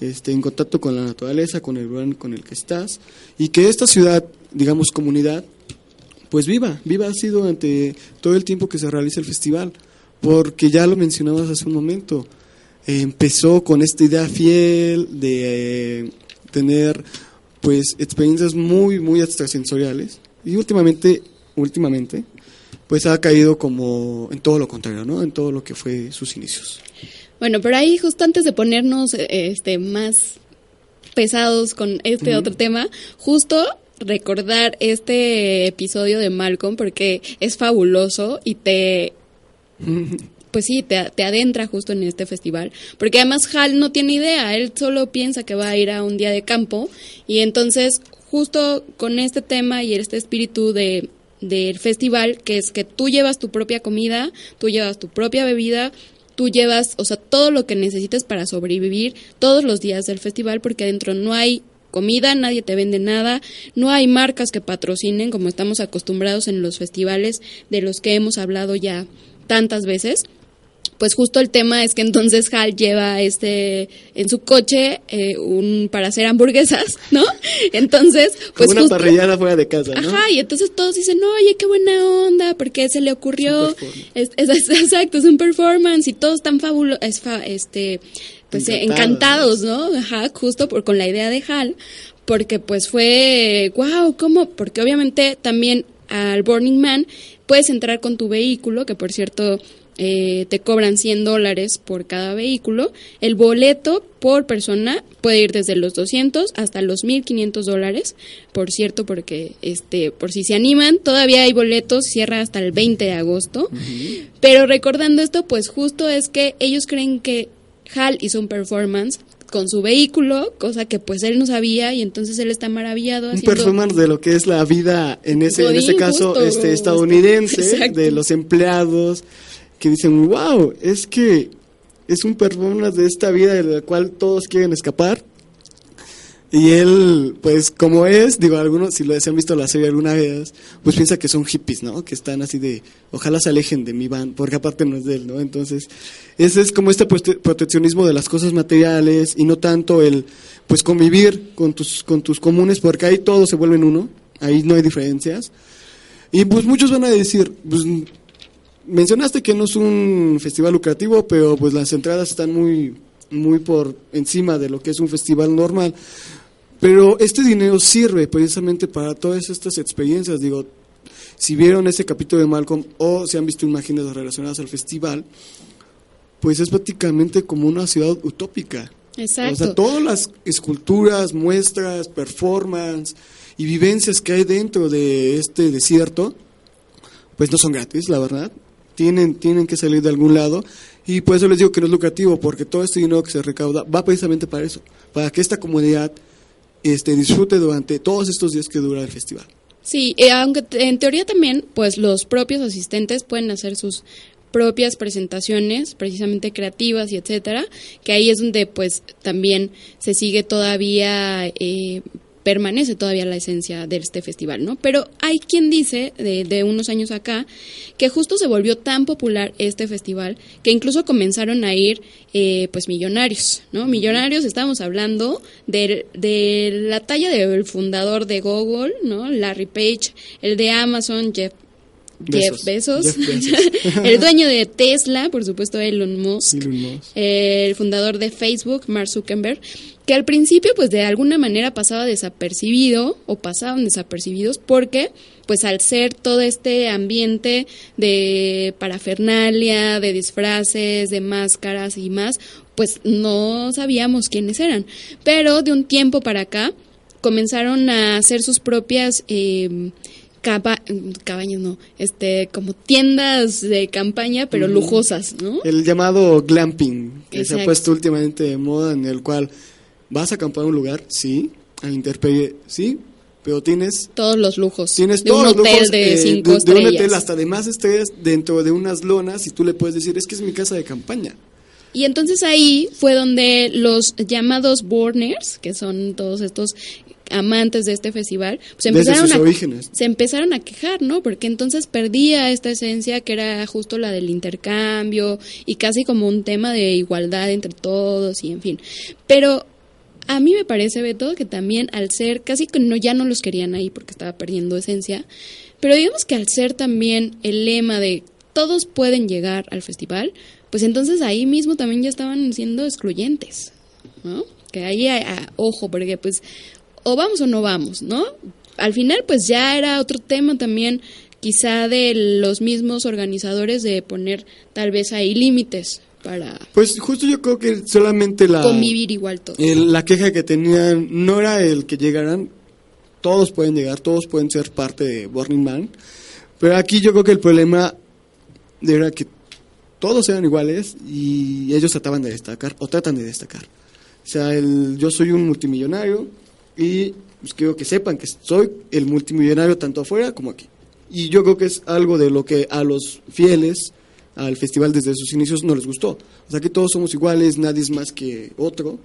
este, en contacto con la naturaleza, con el lugar con el que estás, y que esta ciudad, digamos comunidad, pues viva, viva así durante todo el tiempo que se realiza el festival, porque ya lo mencionabas hace un momento, empezó con esta idea fiel de eh, tener pues experiencias muy, muy extrasensoriales, y últimamente, últimamente, pues ha caído como en todo lo contrario, ¿no? En todo lo que fue sus inicios. Bueno, pero ahí justo antes de ponernos eh, este más pesados con este otro tema, justo recordar este episodio de Malcolm porque es fabuloso y te pues sí, te, te adentra justo en este festival. Porque además Hal no tiene idea, él solo piensa que va a ir a un día de campo y entonces justo con este tema y este espíritu de del festival, que es que tú llevas tu propia comida, tú llevas tu propia bebida, tú llevas, o sea, todo lo que necesites para sobrevivir todos los días del festival, porque adentro no hay comida, nadie te vende nada, no hay marcas que patrocinen como estamos acostumbrados en los festivales de los que hemos hablado ya tantas veces. Pues justo el tema es que entonces Hal lleva este en su coche eh, un para hacer hamburguesas, ¿no? Entonces, pues Como una justo- parrillada fuera de casa, ¿no? Ajá, y entonces todos dicen, oye, qué buena onda, porque se le ocurrió, Es es, es- es- exacto, es un performance y todos están fabulosos, este, pues eh, Encantados. encantados, ¿no? Ajá, justo por, con la idea de Hal, porque pues fue, wow, ¿cómo? Porque obviamente también al Burning Man puedes entrar con tu vehículo, que por cierto eh, te cobran 100 dólares por cada vehículo. El boleto por persona puede ir desde los 200 hasta los 1500 dólares, por cierto, porque este, por si se animan, todavía hay boletos, cierra hasta el 20 de agosto. Pero recordando esto, pues justo es que ellos creen que Hal hizo un performance con su vehículo, cosa que pues él no sabía y entonces él está maravillado Un performance de lo que es la vida en ese, en ese caso justo, este, estadounidense, de los empleados que dicen, wow, es que es un performance de esta vida de la cual todos quieren escapar. Y él, pues como es, digo, algunos, si lo han visto la serie alguna vez, pues piensa que son hippies, ¿no? Que están así de, ojalá se alejen de mi van, porque aparte no es de él, ¿no? Entonces, ese es como este prote- proteccionismo de las cosas materiales y no tanto el, pues convivir con tus, con tus comunes, porque ahí todos se vuelven uno, ahí no hay diferencias. Y pues muchos van a decir, pues mencionaste que no es un festival lucrativo, pero pues las entradas están muy, muy por encima de lo que es un festival normal. Pero este dinero sirve precisamente para todas estas experiencias. Digo, si vieron ese capítulo de Malcolm o si han visto imágenes relacionadas al festival, pues es prácticamente como una ciudad utópica. Exacto. O sea, todas las esculturas, muestras, performance y vivencias que hay dentro de este desierto, pues no son gratis, la verdad. Tienen, tienen que salir de algún lado. Y por eso les digo que no es lucrativo, porque todo este dinero que se recauda va precisamente para eso, para que esta comunidad este, disfrute durante todos estos días que dura el festival. Sí, eh, aunque en teoría también, pues los propios asistentes pueden hacer sus propias presentaciones, precisamente creativas y etcétera, que ahí es donde pues también se sigue todavía, eh, permanece todavía la esencia de este festival, ¿no? Pero hay quien dice, de, de unos años acá, que justo se volvió tan popular este festival que incluso comenzaron a ir eh, pues millonarios, ¿no? Millonarios, estamos hablando de, de la talla del fundador de Google, ¿no? Larry Page, el de Amazon, Jeff Jeff Bezos, Jeff Bezos. el dueño de Tesla, por supuesto Elon Musk, Elon Musk. el fundador de Facebook, Mark Zuckerberg, que al principio pues de alguna manera pasaba desapercibido o pasaban desapercibidos porque pues al ser todo este ambiente de parafernalia, de disfraces, de máscaras y más, pues no sabíamos quiénes eran. Pero de un tiempo para acá comenzaron a hacer sus propias eh, caba- cabañas, no, este, como tiendas de campaña, pero lujosas, ¿no? El llamado glamping, que se Exacto. ha puesto últimamente de moda, en el cual vas a acampar a un lugar, sí, a la intemperie, sí, pero tienes Todos los lujos. Tienes de todos un los hotel lujos, de eh, cinco de, de un estrellas. hotel hasta de más estrellas dentro de unas lonas y tú le puedes decir, es que es mi casa de campaña. Y entonces ahí fue donde los llamados Burners, que son todos estos amantes de este festival, pues Desde empezaron sus a, orígenes. se empezaron a quejar, ¿no? Porque entonces perdía esta esencia que era justo la del intercambio y casi como un tema de igualdad entre todos y en fin. Pero a mí me parece, Beto, que también al ser, casi que no, ya no los querían ahí porque estaba perdiendo esencia, pero digamos que al ser también el lema de todos pueden llegar al festival, pues entonces ahí mismo también ya estaban siendo excluyentes, ¿no? Que ahí, a- a- ojo, porque pues o vamos o no vamos, ¿no? Al final pues ya era otro tema también quizá de los mismos organizadores de poner tal vez ahí límites para Pues justo yo creo que solamente la, convivir igual todo. el- la queja que tenían no era el que llegaran, todos pueden llegar, todos pueden ser parte de Burning Man, pero aquí yo creo que el problema era que todos eran iguales y ellos trataban de destacar o tratan de destacar. O sea, el, yo soy un multimillonario y pues, quiero que sepan que soy el multimillonario tanto afuera como aquí. Y yo creo que es algo de lo que a los fieles al festival desde sus inicios no les gustó. O sea, que todos somos iguales, nadie es más que otro.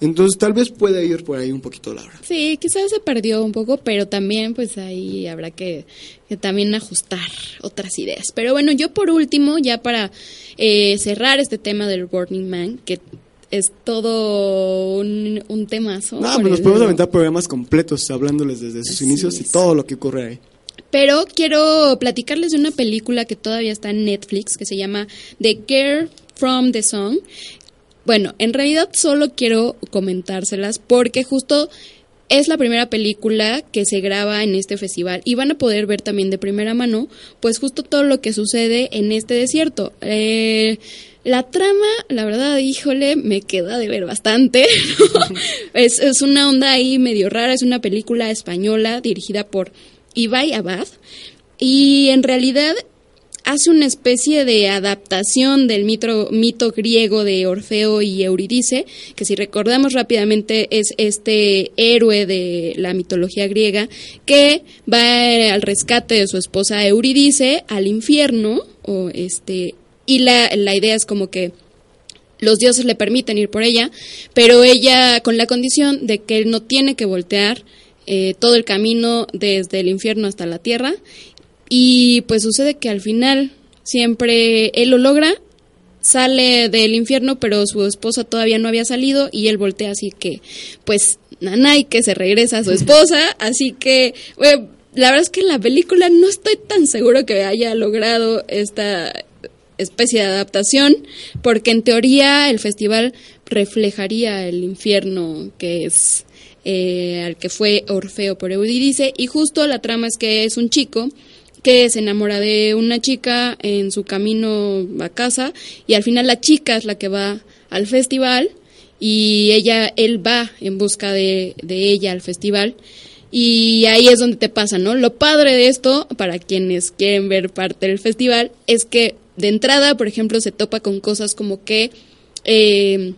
Entonces tal vez pueda ir por ahí un poquito Laura. Sí, quizás se perdió un poco, pero también pues ahí habrá que, que también ajustar otras ideas. Pero bueno, yo por último, ya para eh, cerrar este tema del Burning Man, que es todo un, un temazo. No, pues nos podemos aventar programas completos hablándoles desde sus Así inicios y todo lo que ocurre ahí. Pero quiero platicarles de una película que todavía está en Netflix, que se llama The Girl from the Sun. Bueno, en realidad solo quiero comentárselas porque justo es la primera película que se graba en este festival y van a poder ver también de primera mano, pues justo todo lo que sucede en este desierto. Eh, la trama, la verdad, híjole, me queda de ver bastante. es, es una onda ahí medio rara, es una película española dirigida por Ibai Abad y en realidad hace una especie de adaptación del mito, mito griego de Orfeo y Eurídice, que si recordamos rápidamente es este héroe de la mitología griega que va al rescate de su esposa Eurídice al infierno, o este, y la, la idea es como que los dioses le permiten ir por ella, pero ella con la condición de que él no tiene que voltear eh, todo el camino desde el infierno hasta la tierra y pues sucede que al final siempre él lo logra, sale del infierno, pero su esposa todavía no había salido y él voltea así que pues Nanay que se regresa a su esposa, así que la verdad es que en la película no estoy tan seguro que haya logrado esta especie de adaptación, porque en teoría el festival reflejaría el infierno que es eh, al que fue Orfeo por Eurídice, y justo la trama es que es un chico que se enamora de una chica en su camino a casa y al final la chica es la que va al festival y ella él va en busca de, de ella al festival y ahí es donde te pasa, ¿no? Lo padre de esto, para quienes quieren ver parte del festival, es que de entrada, por ejemplo, se topa con cosas como que eh,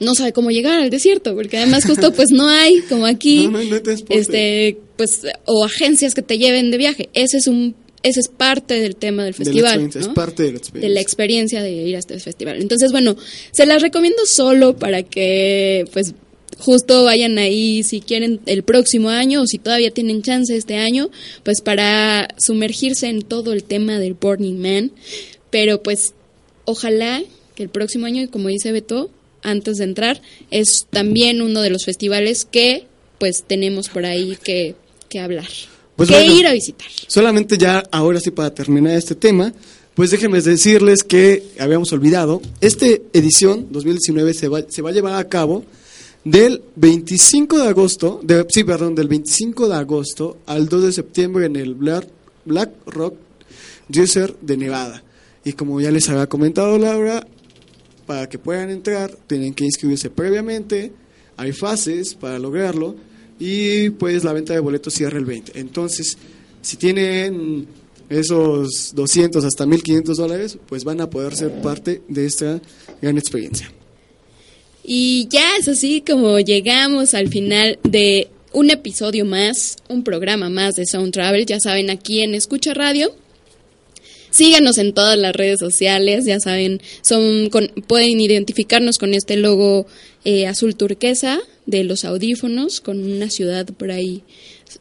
no sabe cómo llegar al desierto, porque además justo pues no hay, como aquí, No, este, pues, o agencias que te lleven de viaje. Ese es un, ese es parte del tema del De festival. Es parte de la de experiencia. la experiencia de ir a este festival. Entonces, bueno, se las recomiendo solo para que, pues, justo vayan ahí si quieren el próximo año o si todavía tienen chance este año, pues para sumergirse en todo el tema del Burning Man. Pero pues, ojalá que el próximo año, como dice Beto, antes de entrar, es también uno de los festivales que, pues, tenemos por ahí que, que hablar. Pues que bueno. ir a visitar. Solamente ya ahora sí para terminar este tema, pues déjenme decirles que habíamos olvidado, esta edición 2019 se va, se va a llevar a cabo del 25 de agosto, de, sí, perdón, del 25 de agosto al 2 de septiembre en el Black, Black Rock Desert de Nevada. Y como ya les había comentado Laura, para que puedan entrar tienen que inscribirse previamente, hay fases para lograrlo y pues la venta de boletos cierra el 20. Entonces, si tienen esos 200 hasta 1500 dólares, pues van a poder ser parte de esta gran experiencia. Y ya es así como llegamos al final de un episodio más, un programa más de Sound Travel, ya saben, aquí en Escucha Radio. Síganos en todas las redes sociales, ya saben, son con- pueden identificarnos con este logo eh, azul turquesa de los audífonos, con una ciudad por ahí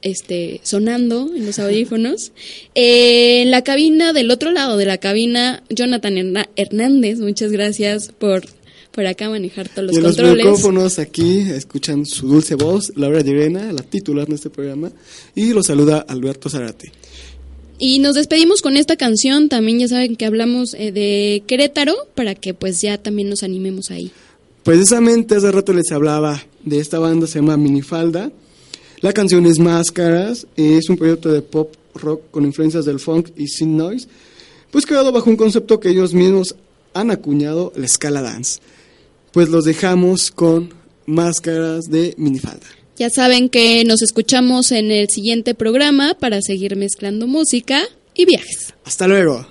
este, sonando en los audífonos. Eh, en la cabina, del otro lado de la cabina, Jonathan Hernández, muchas gracias por, por acá manejar todos los y en los controles. micrófonos aquí escuchan su dulce voz, Laura Llerena, la titular de este programa, y los saluda Alberto Zarate. Y nos despedimos con esta canción, también ya saben que hablamos eh, de Querétaro, para que pues ya también nos animemos ahí. Precisamente hace rato les hablaba de esta banda, se llama Minifalda. La canción es Máscaras, es un proyecto de pop rock con influencias del funk y synth noise, pues creado bajo un concepto que ellos mismos han acuñado, la escala dance. Pues los dejamos con Máscaras de Minifalda. Ya saben que nos escuchamos en el siguiente programa para seguir mezclando música y viajes. Hasta luego.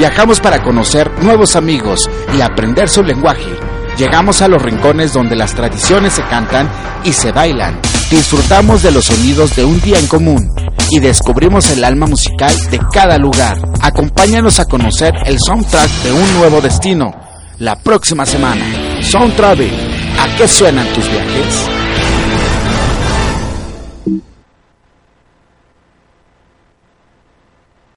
Viajamos para conocer nuevos amigos y aprender su lenguaje. Llegamos a los rincones donde las tradiciones se cantan y se bailan. Disfrutamos de los sonidos de un día en común y descubrimos el alma musical de cada lugar. Acompáñanos a conocer el soundtrack de un nuevo destino. La próxima semana, Sound Travel. ¿A qué suenan tus viajes?